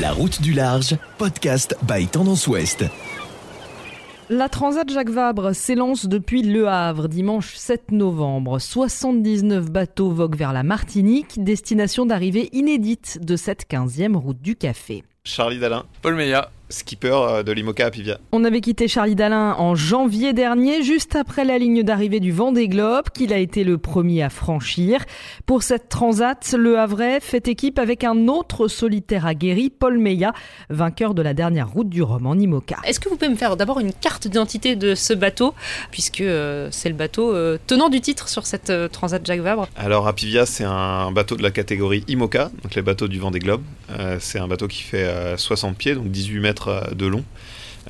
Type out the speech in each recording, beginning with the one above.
La route du large, podcast by Tendance Ouest. La Transat Jacques Vabre s'élance depuis Le Havre dimanche 7 novembre. 79 bateaux voguent vers la Martinique, destination d'arrivée inédite de cette 15e route du café. Charlie Dalin, Paul Meillat, skipper euh, de l'IMOCA à Pivia. On avait quitté Charlie Dalin en janvier dernier, juste après la ligne d'arrivée du Vendée Globe, qu'il a été le premier à franchir. Pour cette transat, le Havrais fait équipe avec un autre solitaire aguerri, Paul Meillat, vainqueur de la dernière route du Rhum en IMOCA. Est-ce que vous pouvez me faire d'abord une carte d'identité de ce bateau, puisque euh, c'est le bateau euh, tenant du titre sur cette transat Jacques Vabre? Alors Apivia, c'est un bateau de la catégorie IMOCA, donc les bateaux du Vendée Globe. C'est un bateau qui fait euh, 60 pieds, donc 18 mètres euh, de long.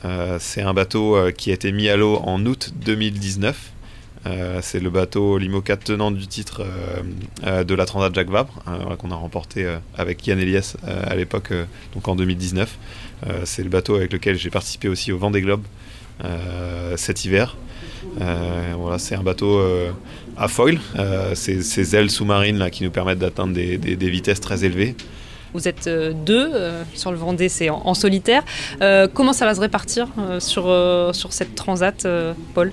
Euh, c'est un bateau euh, qui a été mis à l'eau en août 2019. Euh, c'est le bateau l'IMOCA tenant du titre de la Transat Jacques Vabre, voilà, qu'on a remporté avec Yann Elias à l'époque, donc en 2019. Euh, c'est le bateau avec lequel j'ai participé aussi au Vendée Globe cet hiver. Voilà, c'est un bateau à foil, ces, ailes sous-marines qui nous permettent d'atteindre des vitesses très élevées. Vous êtes euh, deux euh, sur le Vendée, c'est en, solitaire. Euh, comment ça va se répartir sur, sur cette transat, Paul?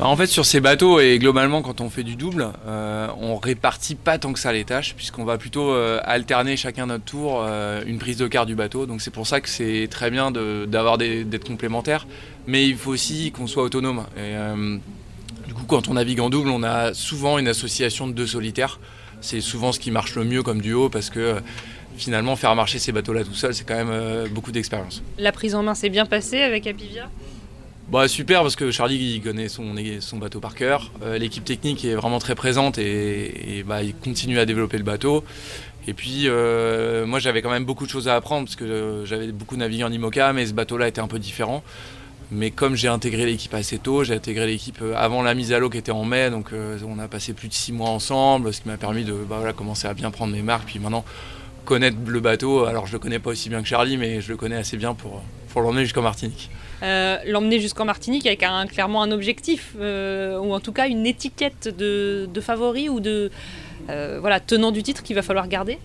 Alors, en fait, sur ces bateaux, et globalement, quand on fait du double, euh, on répartit pas tant que ça les tâches, puisqu'on va plutôt alterner chacun notre tour une prise de quart du bateau. Donc, c'est pour ça que c'est très bien d'être complémentaires. Mais il faut aussi qu'on soit autonome. Du coup, quand on navigue en double, on a souvent une association de deux solitaires. C'est souvent ce qui marche le mieux comme duo, parce que finalement, faire marcher ces bateaux-là tout seul, c'est quand même euh, beaucoup d'expérience. La prise en main s'est bien passée avec Apivia? Bah super parce que Charlie il connaît son, son bateau par cœur. Euh, L'équipe technique est vraiment très présente et, et, bah, il continue à développer le bateau. Et puis euh, moi j'avais quand même beaucoup de choses à apprendre parce que j'avais beaucoup navigué en IMOCA mais ce bateau-là était un peu différent. Mais comme j'ai intégré l'équipe assez tôt, j'ai intégré l'équipe avant la mise à l'eau qui était en mai, donc euh, on a passé plus de six mois ensemble, ce qui m'a permis de bah, voilà, commencer à bien prendre mes marques. Puis maintenant connaître le bateau, alors je le connais pas aussi bien que Charlie, mais je le connais assez bien pour, pour l'emmener jusqu'en Martinique. Euh, L'emmener jusqu'en Martinique avec un, clairement un objectif, euh, ou en tout cas une étiquette de, de favori ou de euh, voilà, tenant du titre qu'il va falloir garder?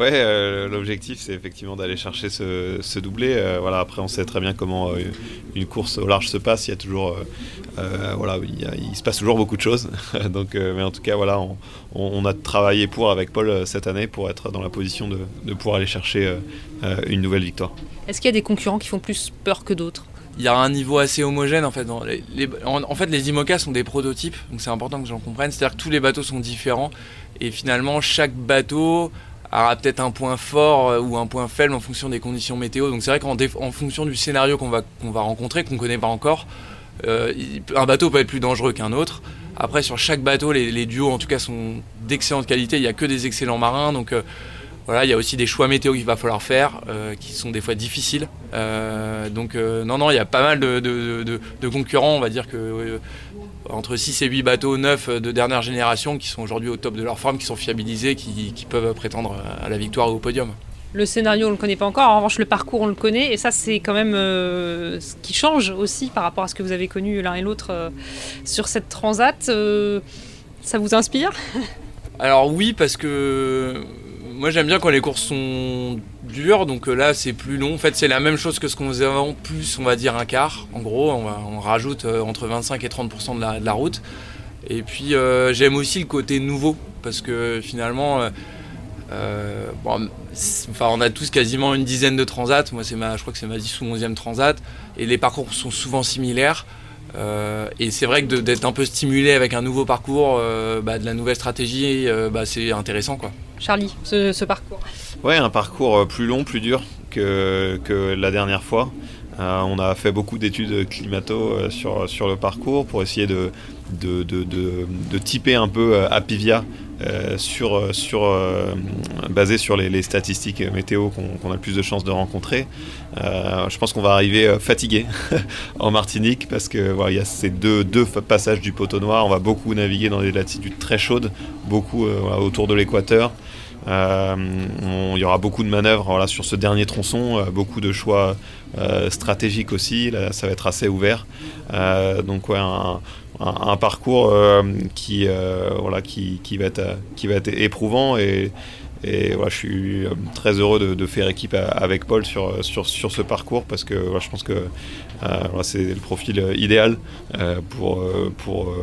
Ouais, euh, l'objectif c'est effectivement d'aller chercher ce, ce doublé. Euh, voilà, après on sait très bien comment euh, une course au large se passe. Il y a toujours, euh, euh, voilà, il, y a- il se passe toujours beaucoup de choses. Donc, euh, mais en tout cas, voilà, on, on- on a travaillé pour avec Paul cette année pour être dans la position de, de pouvoir aller chercher euh, euh, une nouvelle victoire. Est-ce qu'il y a des concurrents qui font plus peur que d'autres? Il y a un niveau assez homogène en fait. Dans les, les- en, en fait, les IMOCA sont des prototypes, donc c'est important que j'en comprenne. C'est-à-dire que tous les bateaux sont différents et finalement chaque bateau aura peut-être un point fort euh, ou un point faible en fonction des conditions météo. Donc c'est vrai qu'en en fonction du scénario qu'on va, va rencontrer, qu'on connaît pas encore, euh, un bateau peut être plus dangereux qu'un autre. Après, sur chaque bateau, les, duos en tout cas sont d'excellente qualité. Il n'y a que des excellents marins, donc euh, voilà, il y a aussi des choix météo qu'il va falloir faire, qui sont des fois difficiles. Donc non, non, il y a pas mal de, de- concurrents, on va dire que entre 6 et 8 bateaux neufs de dernière génération qui sont aujourd'hui au top de leur forme, qui sont fiabilisés, qui, qui peuvent prétendre à la victoire ou au podium. Le scénario, on ne le connaît pas encore. En revanche, le parcours, on le connaît. Et ça, c'est quand même euh, ce qui change aussi par rapport à ce que vous avez connu l'un et l'autre euh, sur cette transat. Euh, ça vous inspire? Alors oui, parce que moi j'aime bien quand les courses sont dures, donc euh, là c'est plus long. En fait, c'est la même chose que ce qu'on faisait avant, plus on va dire un quart. En gros, on, va- rajoute euh, entre 25 et 30% de la, route. Et puis euh, j'aime aussi le côté nouveau, parce que finalement, enfin, on a tous quasiment une dizaine de transats. Moi, c'est ma, je crois que c'est ma 10 ou 11e transat. Et les parcours sont souvent similaires. Euh, et c'est vrai que d'être un peu stimulé avec un nouveau parcours, euh, bah, de la nouvelle stratégie, euh, bah, c'est intéressant. Quoi. Charlie, ce, ce parcours Ouais, un parcours plus long, plus dur que, que la dernière fois. Euh, on a fait beaucoup d'études climato sur, sur le parcours pour essayer de, de, de, de- de typer un peu euh, Apivia euh, sur, sur, euh, basé sur les, statistiques météo qu'on a le plus de chances de rencontrer. Euh, je pense qu'on va arriver euh, fatigué en Martinique parce que voilà, il y a ces deux, deux passages du poteau noir. On va beaucoup naviguer dans des latitudes très chaudes, beaucoup euh, autour de l'équateur. Euh, il y aura beaucoup de manœuvres voilà, sur ce dernier tronçon, euh, beaucoup de choix euh, stratégiques aussi. Là, ça va être assez ouvert. Euh, donc un- parcours euh, qui, euh, voilà, qui, qui, va être, euh, qui va être éprouvant et voilà, je suis très heureux de, faire équipe avec Paul sur, sur, sur ce parcours parce que voilà, je pense que c'est le profil idéal pour, pour,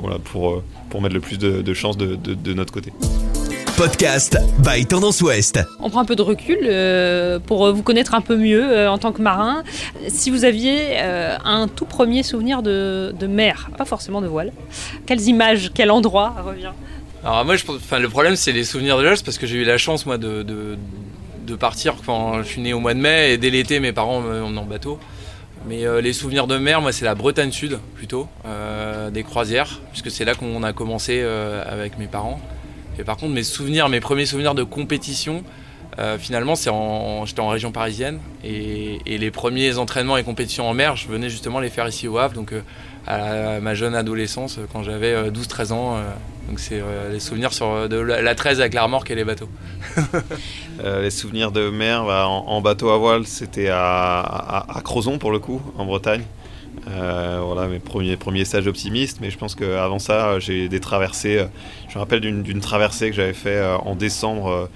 voilà, pour, pour mettre le plus de, de chances de, de notre côté. Podcast by Tendance Ouest. On prend un peu de recul euh, pour vous connaître un peu mieux euh, en tant que marin. Si vous aviez euh, un tout premier souvenir de, mer, pas forcément de voile, quelles images, quel endroit revient? Alors moi, je, enfin, le problème c'est les souvenirs de l'âge parce que j'ai eu la chance moi de, de, partir quand je suis né au mois de mai et dès l'été mes parents m'emmenaient en bateau. Mais les souvenirs de mer, moi, c'est la Bretagne Sud plutôt, des croisières, puisque c'est là qu'on a commencé avec mes parents. Et par contre, mes souvenirs, mes premiers souvenirs de compétition, euh, finalement, c'est en, j'étais en région parisienne et, les premiers entraînements et compétitions en mer, je venais justement les faire ici au Havre, donc euh, à, ma jeune adolescence, quand j'avais 12-13 euh, ans. donc c'est les souvenirs sur de la, 13 avec la remorque et les bateaux. les souvenirs de mer bah, en, bateau à voile, c'était à, Crozon pour le coup, en Bretagne. Euh, voilà mes premiers, premiers stages optimistes, mais je pense qu'avant ça, j'ai des traversées. Euh, je me rappelle d'une traversée que j'avais fait euh, en décembre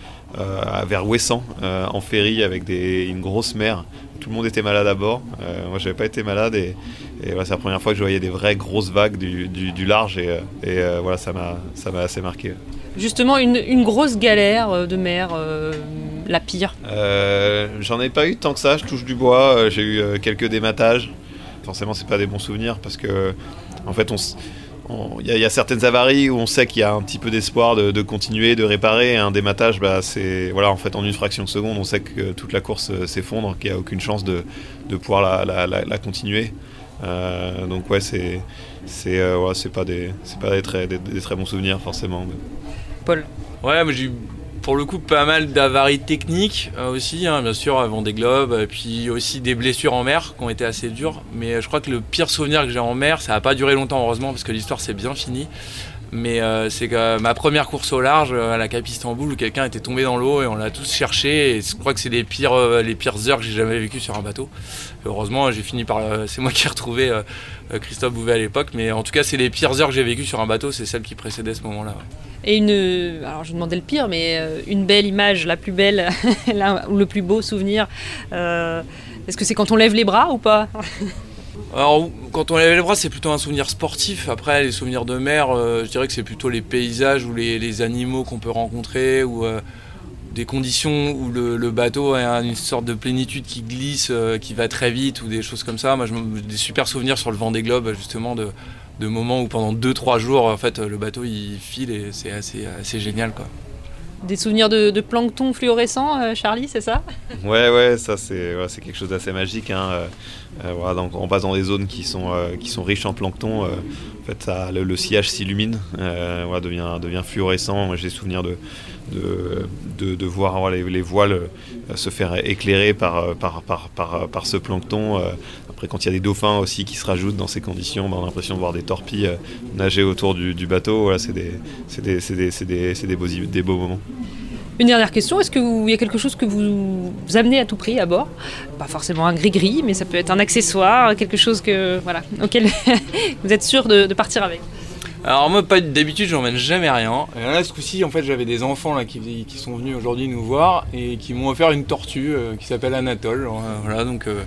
vers Ouessant, en ferry, avec des, une grosse mer. Tout le monde était malade à bord. moi, j'avais pas été malade et, c'est la première fois que je voyais des vraies grosses vagues du, du, large et, et voilà, ça m'a assez marqué. Justement, une, une, grosse galère de mer, la pire? J'en ai pas eu tant que ça, je touche du bois, j'ai eu quelques dématages forcément c'est pas des bons souvenirs parce que en fait on il y, a certaines avaries où on sait qu'il y a un petit peu d'espoir de, continuer, de réparer. Un dématage, bah, c'est voilà, en fait, en une fraction de seconde, on sait que toute la course euh, s'effondre, qu'il n'y a aucune chance de, de pouvoir la, la, continuer. Euh, donc ouais, c'est c'est euh, c'est pas des c'est pas des très des, très bons souvenirs forcément. Paul? Ouais, mais j'ai pour le coup pas mal d'avaries techniques euh, aussi, hein, bien sûr, avant des globes, et puis aussi des blessures en mer qui ont été assez dures. Mais je crois que le pire souvenir que j'ai en mer, ça n'a pas duré longtemps heureusement parce que l'histoire s'est bien finie. Mais euh, c'est que ma première course au large à la Cap Istanbul où quelqu'un était tombé dans l'eau et on l'a tous cherché. Et je crois que c'est les pires, euh, les pires heures que j'ai jamais vécues sur un bateau. heureusement, j'ai fini par. c'est moi qui ai retrouvé Christophe Bouvet à l'époque. Mais en tout cas, c'est les pires heures que j'ai vécues sur un bateau, c'est celles qui précédaient ce moment-là. Et une, alors je demandais le pire, mais euh, une belle image, la plus belle, ou le plus beau souvenir. Euh, est-ce que c'est quand on lève les bras ou pas? Alors, quand on lève les bras, c'est plutôt un souvenir sportif. Après, les souvenirs de mer, euh, je dirais que c'est plutôt les paysages ou les, animaux qu'on peut rencontrer ou des conditions où le, bateau a une sorte de plénitude qui glisse, qui va très vite ou des choses comme ça. Moi, j'ai des super souvenirs sur le vent des globes, justement, de, de moments où pendant 2-3 jours, en fait, le bateau il file et c'est assez, assez génial. Quoi. Des souvenirs de, plancton fluorescent, euh, Charlie, c'est ça? Ouais, ouais, ça c'est c'est quelque chose d'assez magique. Hein. Euh, euh, voilà, donc on passe dans des zones qui sont, qui sont riches en plancton. en fait, ça, le, sillage s'illumine, voilà, devient, devient fluorescent. J'ai souvenir de, de, de, voir les, les, voiles se faire éclairer par, par, par, par, par ce plancton quand il y a des dauphins aussi qui se rajoutent dans ces conditions, bah, on a l'impression de voir des torpilles euh, nager autour du, bateau. Voilà, c'est des, des, beaux, des beaux moments. Une dernière question, est-ce qu'il y a quelque chose que vous, amenez à tout prix à bord? Pas forcément un gris-gris, mais ça peut être un accessoire, quelque chose que, voilà, auquel vous êtes sûr de partir avec alors moi pas d'habitude j'emmène jamais rien. Et là ce coup-ci en fait j'avais des enfants là qui, qui sont venus aujourd'hui nous voir et qui m'ont offert une tortue euh, qui s'appelle Anatole. voilà donc euh,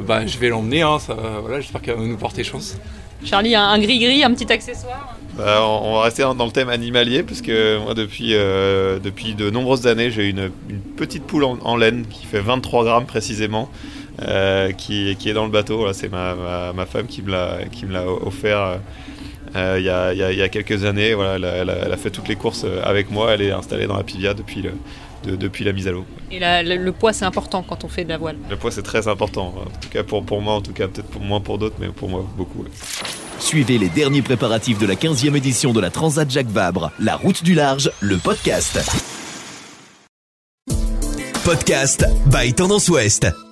bah, je vais l'emmener, hein, voilà, j'espère qu'elle va nous porter chance. Charlie, un gris-gris, un petit accessoire bah, on va rester dans le thème animalier parce que moi depuis, euh, depuis de nombreuses années j'ai une, une petite poule en, laine qui fait 23 grammes précisément. qui, qui, est dans le bateau, c'est ma, ma, ma, femme qui me l'a offert euh, il y, a, quelques années. Voilà, elle a, fait toutes les courses euh, avec moi. Elle est installée dans la Pivia depuis, depuis la mise à l'eau. Et le, poids, c'est important quand on fait de la voile Le poids, c'est très important. En tout cas, pour, pour moi, en tout cas, peut-être pour moins pour d'autres, mais pour moi, beaucoup. Suivez les derniers préparatifs de la 15e édition de la Transat Jacques Vabre, La Route du Large, le podcast. Podcast by Tendance Ouest.